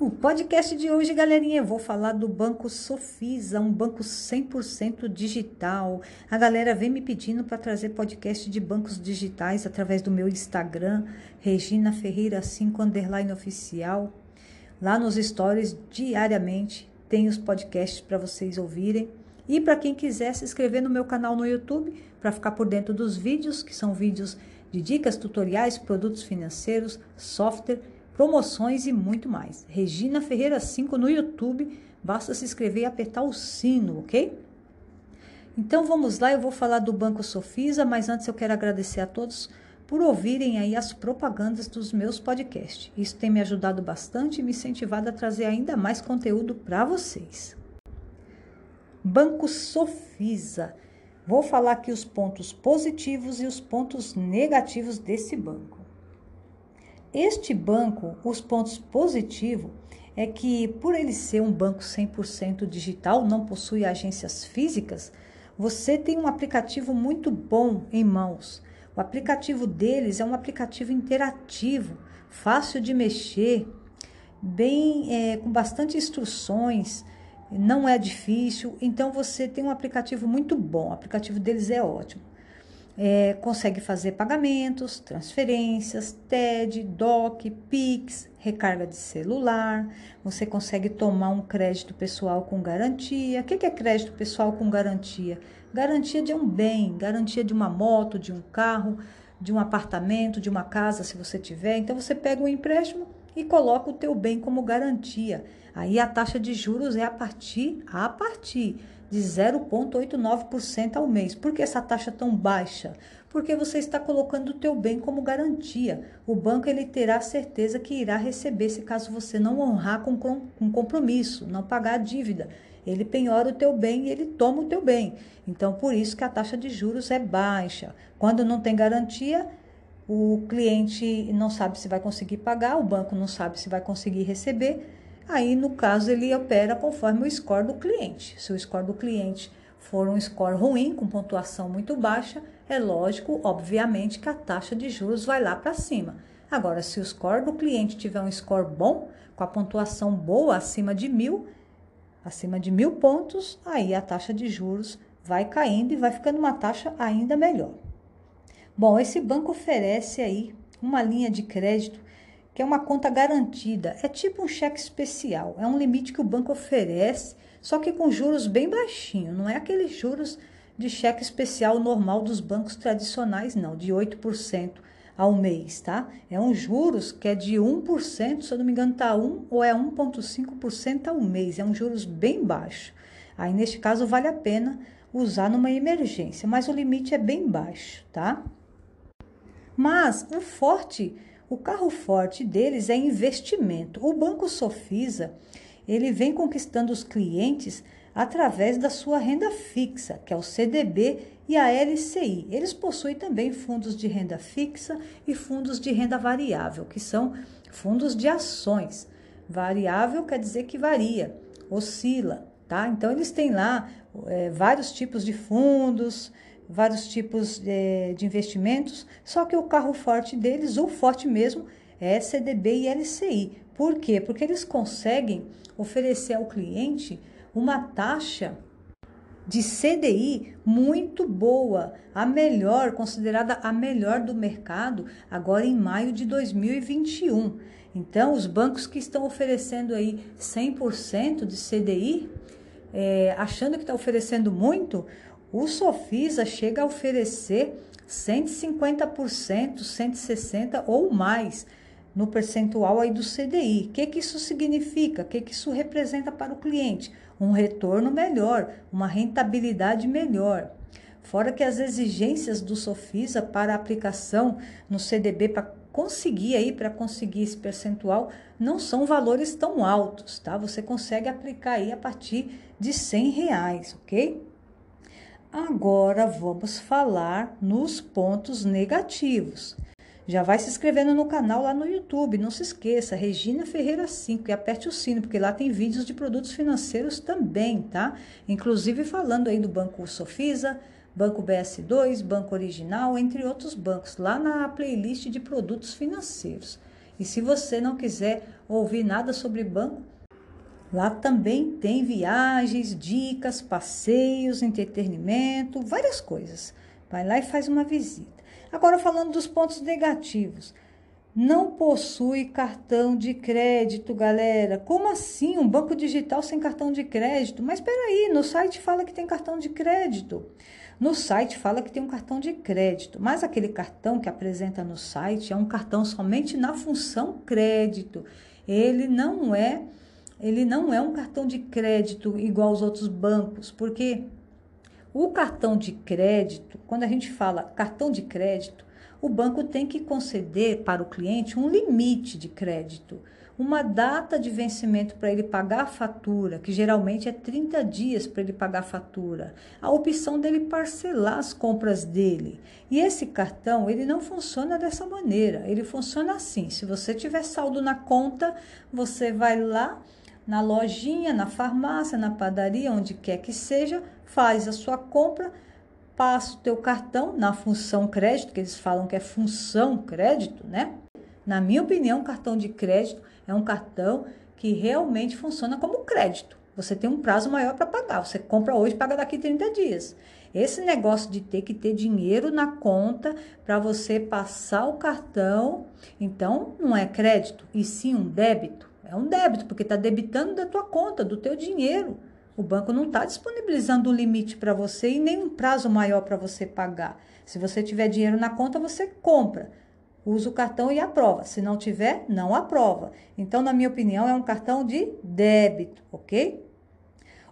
O podcast de hoje, galerinha, eu vou falar do Banco Sofisa, um banco 100% digital. A galera vem me pedindo para trazer podcast de bancos digitais através do meu Instagram, Regina Ferreira 5 underline oficial. Lá nos stories, diariamente, tem os podcasts para vocês ouvirem. E para quem quiser se inscrever no meu canal no YouTube, para ficar por dentro dos vídeos, que são vídeos de dicas, tutoriais, produtos financeiros, software promoções e muito mais. Regina Ferreira 5 no YouTube, basta se inscrever e apertar o sino, ok? Então vamos lá, eu vou falar do Banco Sofisa, mas antes eu quero agradecer a todos por ouvirem aí as propagandas dos meus podcasts. Isso tem me ajudado bastante e me incentivado a trazer ainda mais conteúdo para vocês. Banco Sofisa. Vou falar aqui os pontos positivos e os pontos negativos desse banco. Este banco, os pontos positivos é que, por ele ser um banco 100% digital, não possui agências físicas, você tem um aplicativo muito bom em mãos. O aplicativo deles é um aplicativo interativo, fácil de mexer, bem é, com bastante instruções, não é difícil. Então você tem um aplicativo muito bom. O aplicativo deles é ótimo é, consegue fazer pagamentos, transferências, TED, DOC, PIX, recarga de celular. Você consegue tomar um crédito pessoal com garantia. O que é crédito pessoal com garantia? Garantia de um bem, garantia de uma moto, de um carro, de um apartamento, de uma casa, se você tiver. Então você pega um empréstimo e coloca o teu bem como garantia. Aí a taxa de juros é a partir a partir de 0,89% ao mês. Por que essa taxa tão baixa? Porque você está colocando o teu bem como garantia. O banco ele terá certeza que irá receber se caso você não honrar com, com compromisso, não pagar a dívida. Ele penhora o teu bem e ele toma o teu bem. Então, por isso que a taxa de juros é baixa. Quando não tem garantia, o cliente não sabe se vai conseguir pagar, o banco não sabe se vai conseguir receber Aí, no caso, ele opera conforme o score do cliente. Se o score do cliente for um score ruim, com pontuação muito baixa, é lógico, obviamente, que a taxa de juros vai lá para cima. Agora, se o score do cliente tiver um score bom, com a pontuação boa, acima de mil, acima de mil pontos, aí a taxa de juros vai caindo e vai ficando uma taxa ainda melhor. Bom, esse banco oferece aí uma linha de crédito que é uma conta garantida. É tipo um cheque especial, é um limite que o banco oferece, só que com juros bem baixinho, não é aqueles juros de cheque especial normal dos bancos tradicionais, não, de 8% ao mês, tá? É um juros que é de 1%, se eu não me engano, tá 1 ou é 1,5% ao mês, é um juros bem baixo. Aí, neste caso, vale a pena usar numa emergência, mas o limite é bem baixo, tá? Mas o forte o carro forte deles é investimento. O Banco Sofisa, ele vem conquistando os clientes através da sua renda fixa, que é o CDB e a LCI. Eles possuem também fundos de renda fixa e fundos de renda variável, que são fundos de ações. Variável quer dizer que varia, oscila, tá? Então eles têm lá é, vários tipos de fundos, vários tipos de, de investimentos, só que o carro forte deles, o forte mesmo, é CDB e LCI. Por quê? Porque eles conseguem oferecer ao cliente uma taxa de CDI muito boa, a melhor, considerada a melhor do mercado, agora em maio de 2021. Então, os bancos que estão oferecendo aí 100% de CDI, é, achando que está oferecendo muito, o Sofisa chega a oferecer 150%, 160% ou mais no percentual aí do CDI. O que, que isso significa? O que, que isso representa para o cliente? Um retorno melhor, uma rentabilidade melhor. Fora que as exigências do Sofisa para aplicação no CDB para conseguir aí para conseguir esse percentual não são valores tão altos, tá? Você consegue aplicar aí a partir de 100 reais, ok? Agora vamos falar nos pontos negativos. Já vai se inscrevendo no canal lá no YouTube. Não se esqueça, Regina Ferreira 5 e aperte o sino, porque lá tem vídeos de produtos financeiros também, tá? Inclusive falando aí do Banco Sofisa, Banco BS2, Banco Original, entre outros bancos, lá na playlist de produtos financeiros. E se você não quiser ouvir nada sobre banco, lá também tem viagens, dicas, passeios, entretenimento, várias coisas. Vai lá e faz uma visita. Agora falando dos pontos negativos não possui cartão de crédito, galera. Como assim? Um banco digital sem cartão de crédito? Mas espera aí, no site fala que tem cartão de crédito. No site fala que tem um cartão de crédito, mas aquele cartão que apresenta no site é um cartão somente na função crédito. Ele não é, ele não é um cartão de crédito igual aos outros bancos, porque o cartão de crédito, quando a gente fala cartão de crédito, o banco tem que conceder para o cliente um limite de crédito, uma data de vencimento para ele pagar a fatura, que geralmente é 30 dias para ele pagar a fatura, a opção dele parcelar as compras dele. E esse cartão, ele não funciona dessa maneira, ele funciona assim: se você tiver saldo na conta, você vai lá na lojinha, na farmácia, na padaria, onde quer que seja, faz a sua compra passa o teu cartão na função crédito, que eles falam que é função crédito, né? Na minha opinião, cartão de crédito é um cartão que realmente funciona como crédito. Você tem um prazo maior para pagar. Você compra hoje, paga daqui 30 dias. Esse negócio de ter que ter dinheiro na conta para você passar o cartão, então não é crédito, e sim um débito. É um débito, porque está debitando da tua conta, do teu dinheiro. O banco não está disponibilizando um limite para você e nem um prazo maior para você pagar. Se você tiver dinheiro na conta, você compra. Usa o cartão e aprova. Se não tiver, não aprova. Então, na minha opinião, é um cartão de débito, ok?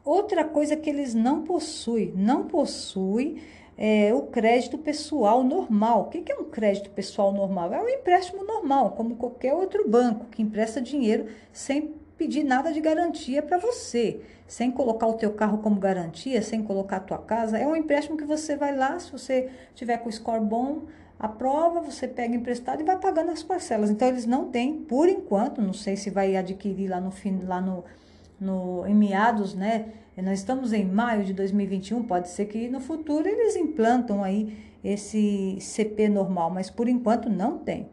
Outra coisa que eles não possuem, não possuem é, o crédito pessoal normal. O que é um crédito pessoal normal? É um empréstimo normal, como qualquer outro banco que empresta dinheiro sem pedir nada de garantia para você, sem colocar o teu carro como garantia, sem colocar a tua casa. É um empréstimo que você vai lá, se você tiver com o score bom, aprova, você pega emprestado e vai pagando as parcelas. Então eles não têm, por enquanto, não sei se vai adquirir lá no fim, lá no, no em meados, né? Nós estamos em maio de 2021, pode ser que no futuro eles implantam aí esse CP normal, mas por enquanto não tem.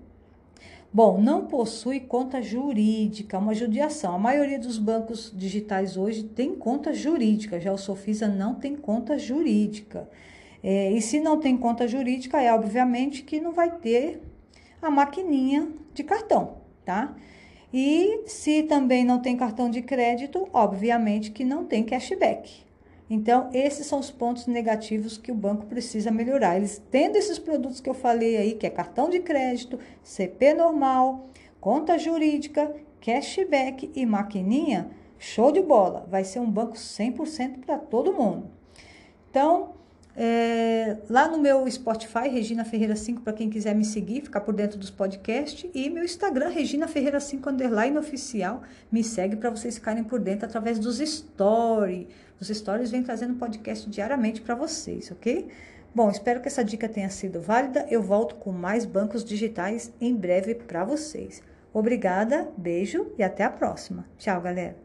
Bom, não possui conta jurídica, uma judiação. A maioria dos bancos digitais hoje tem conta jurídica, já o Sofisa não tem conta jurídica. É, e se não tem conta jurídica, é obviamente que não vai ter a maquininha de cartão, tá? E se também não tem cartão de crédito, obviamente que não tem cashback. Então, esses são os pontos negativos que o banco precisa melhorar. Eles tendo esses produtos que eu falei aí, que é cartão de crédito, CP normal, conta jurídica, cashback e maquininha, show de bola. Vai ser um banco 100% para todo mundo. Então, é, lá no meu Spotify, Regina Ferreira 5, para quem quiser me seguir, ficar por dentro dos podcasts. E meu Instagram, Regina Ferreira 5, underline oficial. Me segue para vocês ficarem por dentro através dos stories. Os stories vêm trazendo podcast diariamente para vocês, ok? Bom, espero que essa dica tenha sido válida. Eu volto com mais bancos digitais em breve para vocês. Obrigada, beijo e até a próxima. Tchau, galera.